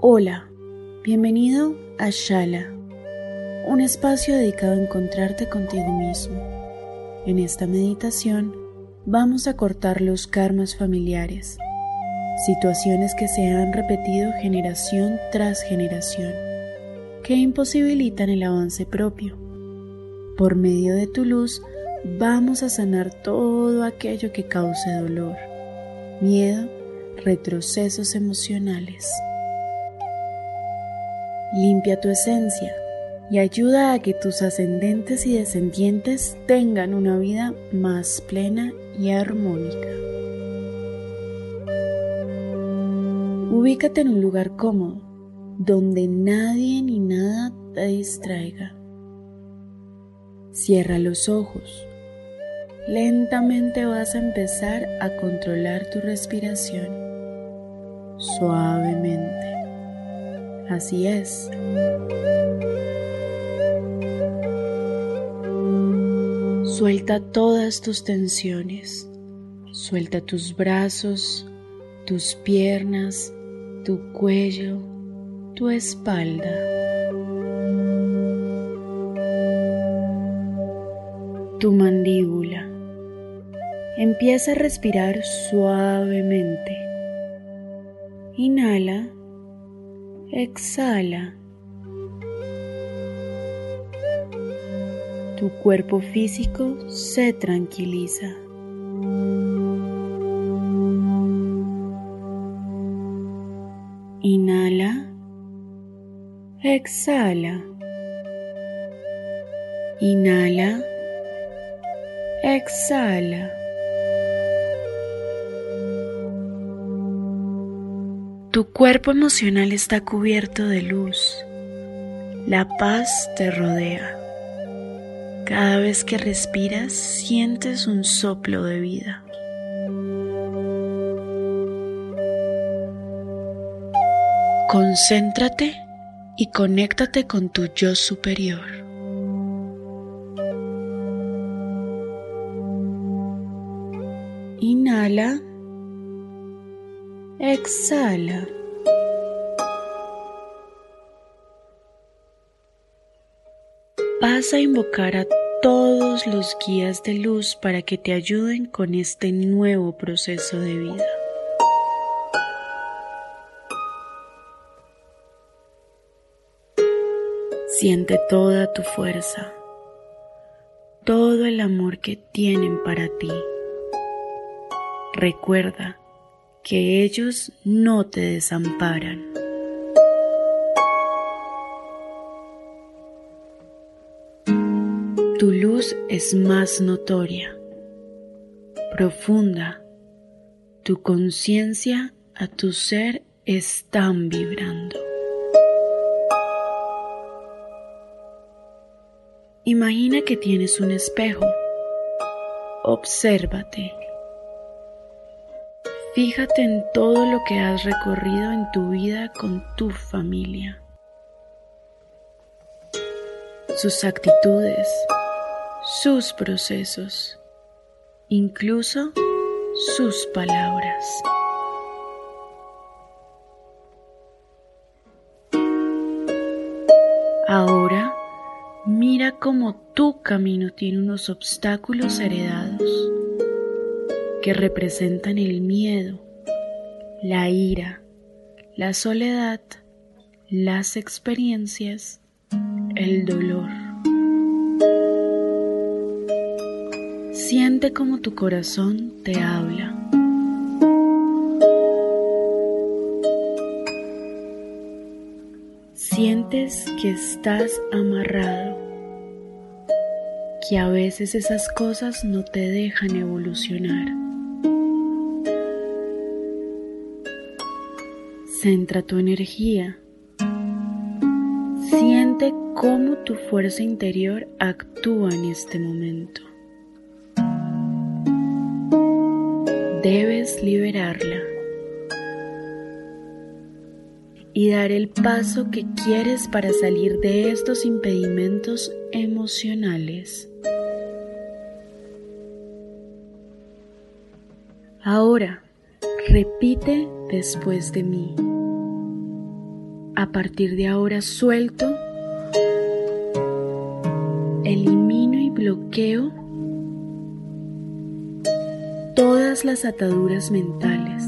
Hola, bienvenido a Shala, un espacio dedicado a encontrarte contigo mismo. En esta meditación vamos a cortar los karmas familiares, situaciones que se han repetido generación tras generación, que imposibilitan el avance propio. Por medio de tu luz vamos a sanar todo aquello que cause dolor, miedo, retrocesos emocionales. Limpia tu esencia y ayuda a que tus ascendentes y descendientes tengan una vida más plena y armónica. Ubícate en un lugar cómodo, donde nadie ni nada te distraiga. Cierra los ojos. Lentamente vas a empezar a controlar tu respiración. Suavemente. Así es. Suelta todas tus tensiones. Suelta tus brazos, tus piernas, tu cuello, tu espalda. Tu mandíbula. Empieza a respirar suavemente. Inhala Exhala. Tu cuerpo físico se tranquiliza. Inhala. Exhala. Inhala. Exhala. Tu cuerpo emocional está cubierto de luz. La paz te rodea. Cada vez que respiras sientes un soplo de vida. Concéntrate y conéctate con tu yo superior. Inhala Exhala. Vas a invocar a todos los guías de luz para que te ayuden con este nuevo proceso de vida. Siente toda tu fuerza, todo el amor que tienen para ti. Recuerda que ellos no te desamparan. Tu luz es más notoria, profunda, tu conciencia a tu ser están vibrando. Imagina que tienes un espejo. Obsérvate. Fíjate en todo lo que has recorrido en tu vida con tu familia. Sus actitudes, sus procesos, incluso sus palabras. Ahora mira cómo tu camino tiene unos obstáculos heredados que representan el miedo, la ira, la soledad, las experiencias, el dolor. Siente como tu corazón te habla. Sientes que estás amarrado, que a veces esas cosas no te dejan evolucionar. Centra tu energía. Siente cómo tu fuerza interior actúa en este momento. Debes liberarla y dar el paso que quieres para salir de estos impedimentos emocionales. Ahora, repite después de mí. A partir de ahora suelto, elimino y bloqueo todas las ataduras mentales,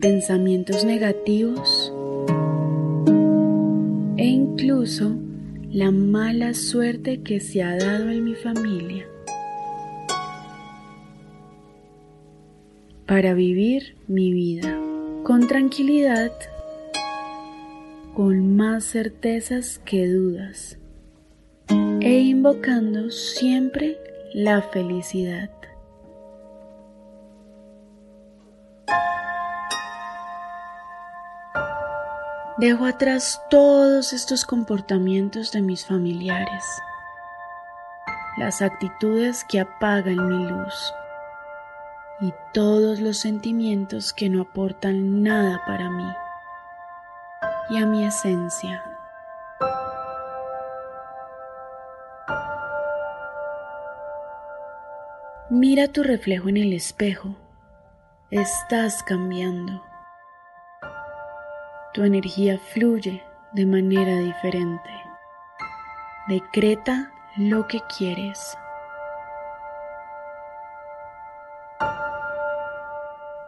pensamientos negativos e incluso la mala suerte que se ha dado en mi familia. Para vivir mi vida con tranquilidad, con más certezas que dudas, e invocando siempre la felicidad. Dejo atrás todos estos comportamientos de mis familiares, las actitudes que apagan mi luz y todos los sentimientos que no aportan nada para mí y a mi esencia. Mira tu reflejo en el espejo. Estás cambiando. Tu energía fluye de manera diferente. Decreta lo que quieres.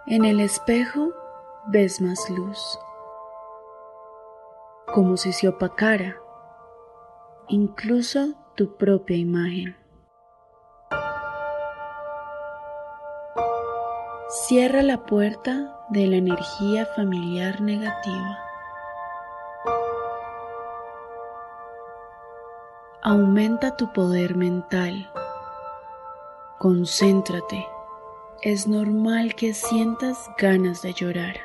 En el espejo ves más luz, como si se opacara, incluso tu propia imagen. Cierra la puerta de la energía familiar negativa. Aumenta tu poder mental. Concéntrate es normal que sientas ganas de llorar.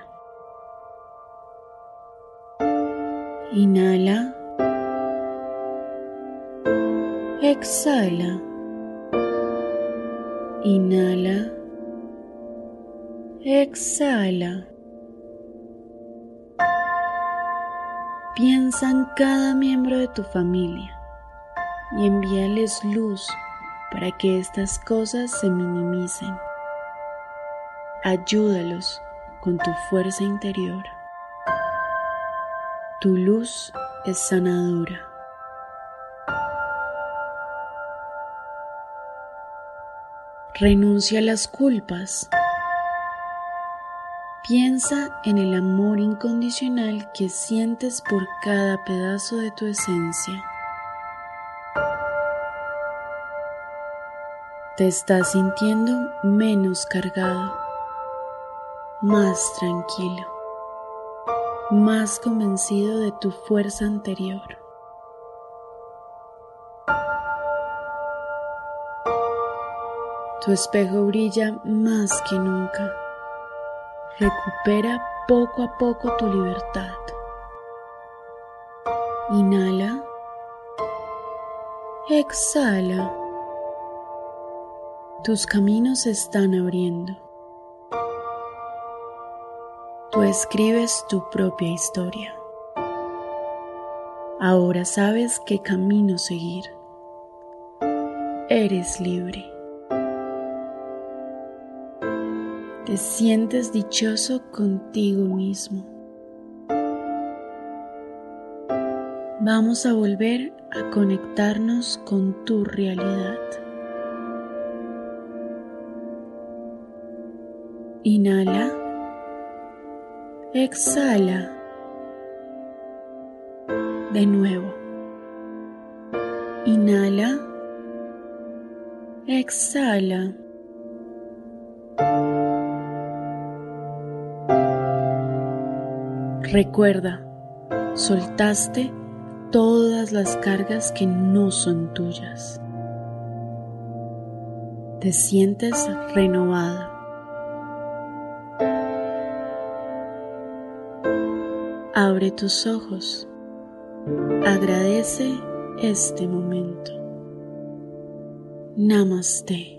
Inhala. Exhala. Inhala. Exhala. Piensa en cada miembro de tu familia y envíales luz para que estas cosas se minimicen. Ayúdalos con tu fuerza interior. Tu luz es sanadora. Renuncia a las culpas. Piensa en el amor incondicional que sientes por cada pedazo de tu esencia. Te estás sintiendo menos cargado más tranquilo, más convencido de tu fuerza anterior. Tu espejo brilla más que nunca. Recupera poco a poco tu libertad. Inhala. Exhala. Tus caminos se están abriendo. Tú escribes tu propia historia. Ahora sabes qué camino seguir. Eres libre. Te sientes dichoso contigo mismo. Vamos a volver a conectarnos con tu realidad. Inhala. Exhala. De nuevo. Inhala. Exhala. Recuerda, soltaste todas las cargas que no son tuyas. Te sientes renovada Abre tus ojos. Agradece este momento. Namaste.